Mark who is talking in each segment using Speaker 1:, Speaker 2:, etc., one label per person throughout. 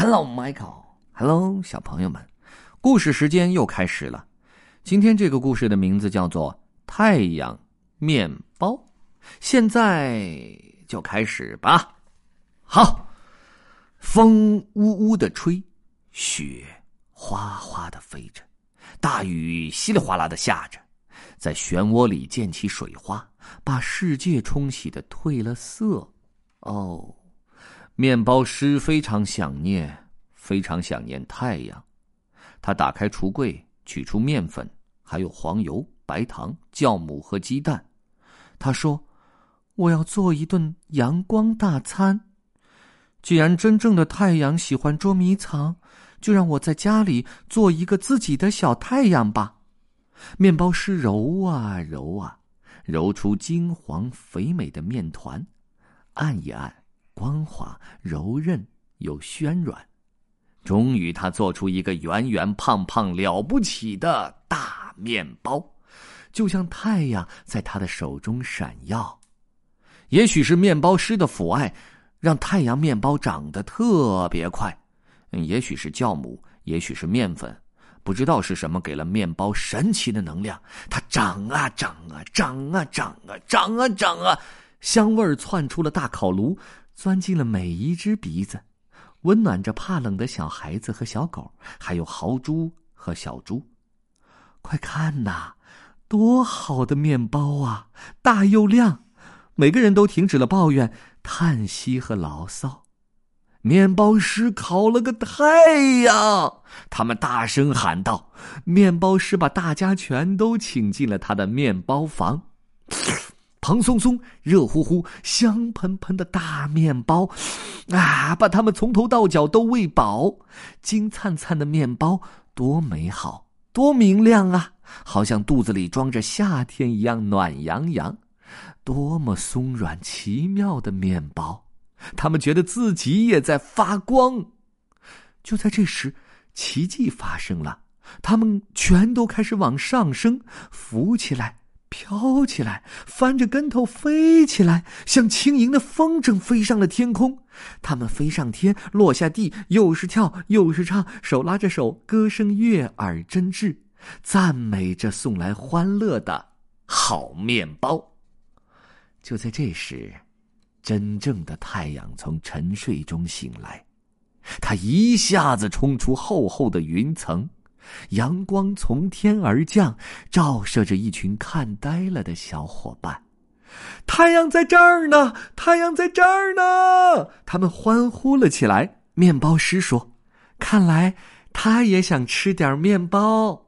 Speaker 1: Hello, Michael. Hello，小朋友们，故事时间又开始了。今天这个故事的名字叫做《太阳面包》。现在就开始吧。好，风呜呜的吹，雪哗哗的飞着，大雨稀里哗啦的下着，在漩涡里溅起水花，把世界冲洗的褪了色。哦，面包师非常想念，非常想念太阳。他打开橱柜，取出面粉，还有黄油、白糖、酵母和鸡蛋。他说：“我要做一顿阳光大餐。既然真正的太阳喜欢捉迷藏，就让我在家里做一个自己的小太阳吧。”面包师揉啊揉啊，揉出金黄肥美的面团。按一按，光滑柔韧又暄软，终于他做出一个圆圆胖胖了不起的大面包，就像太阳在他的手中闪耀。也许是面包师的抚爱，让太阳面包长得特别快；也许是酵母，也许是面粉，不知道是什么给了面包神奇的能量，它长啊长啊长啊长啊长啊长啊。香味儿窜出了大烤炉，钻进了每一只鼻子，温暖着怕冷的小孩子和小狗，还有豪猪和小猪。快看呐，多好的面包啊！大又亮，每个人都停止了抱怨、叹息和牢骚。面包师烤了个太阳，他们大声喊道：“面包师把大家全都请进了他的面包房。”蓬松松、热乎乎、香喷喷的大面包，啊，把它们从头到脚都喂饱。金灿灿的面包，多美好，多明亮啊！好像肚子里装着夏天一样暖洋洋。多么松软奇妙的面包，他们觉得自己也在发光。就在这时，奇迹发生了，他们全都开始往上升，浮起来。飘起来，翻着跟头飞起来，像轻盈的风筝飞上了天空。他们飞上天，落下地，又是跳又是唱，手拉着手，歌声悦耳真挚，赞美着送来欢乐的好面包。就在这时，真正的太阳从沉睡中醒来，他一下子冲出厚厚的云层。阳光从天而降，照射着一群看呆了的小伙伴。太阳在这儿呢，太阳在这儿呢！他们欢呼了起来。面包师说：“看来他也想吃点面包。”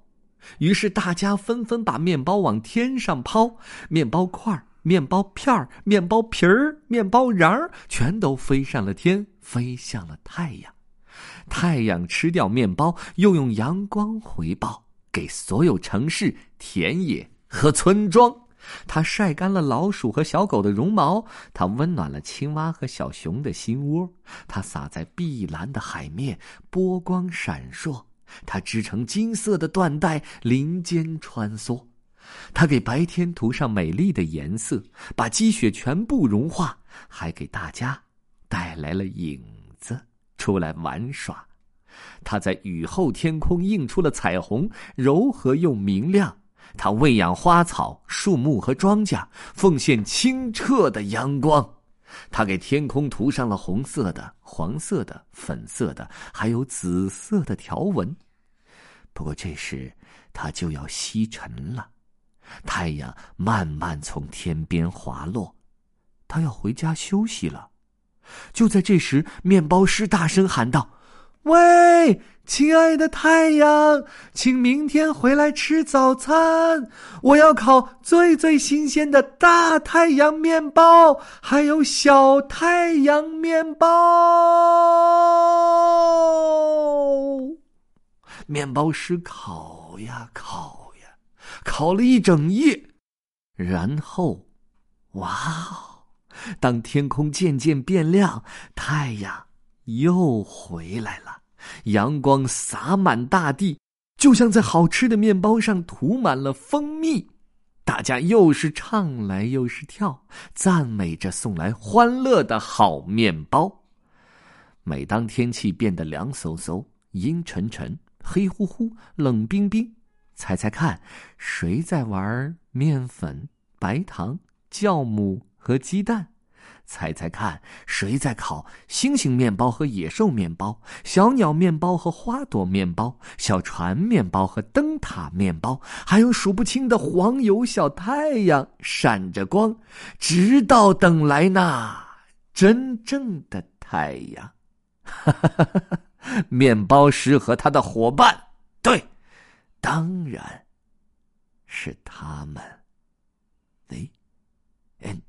Speaker 1: 于是大家纷纷把面包往天上抛，面包块儿、面包片儿、面包皮儿、面包瓤儿，全都飞上了天，飞向了太阳。太阳吃掉面包，又用阳光回报给所有城市、田野和村庄。它晒干了老鼠和小狗的绒毛，它温暖了青蛙和小熊的心窝。它洒在碧蓝的海面，波光闪烁。它织成金色的缎带，林间穿梭。它给白天涂上美丽的颜色，把积雪全部融化，还给大家带来了影子。出来玩耍，它在雨后天空映出了彩虹，柔和又明亮。它喂养花草、树木和庄稼，奉献清澈的阳光。它给天空涂上了红色的、黄色的、粉色的，还有紫色的条纹。不过这时，它就要西沉了。太阳慢慢从天边滑落，它要回家休息了。就在这时，面包师大声喊道：“喂，亲爱的太阳，请明天回来吃早餐。我要烤最最新鲜的大太阳面包，还有小太阳面包。”面包师烤呀烤呀，烤了一整夜，然后，哇！当天空渐渐变亮，太阳又回来了，阳光洒满大地，就像在好吃的面包上涂满了蜂蜜。大家又是唱来又是跳，赞美着送来欢乐的好面包。每当天气变得凉飕飕、阴沉沉、黑乎乎、冷冰冰，猜猜看，谁在玩面粉、白糖、酵母和鸡蛋？猜猜看，谁在烤星星面包和野兽面包、小鸟面包和花朵面包、小船面包和灯塔面包，还有数不清的黄油小太阳闪着光，直到等来那真正的太阳。面包师和他的伙伴，对，当然是他们。The end.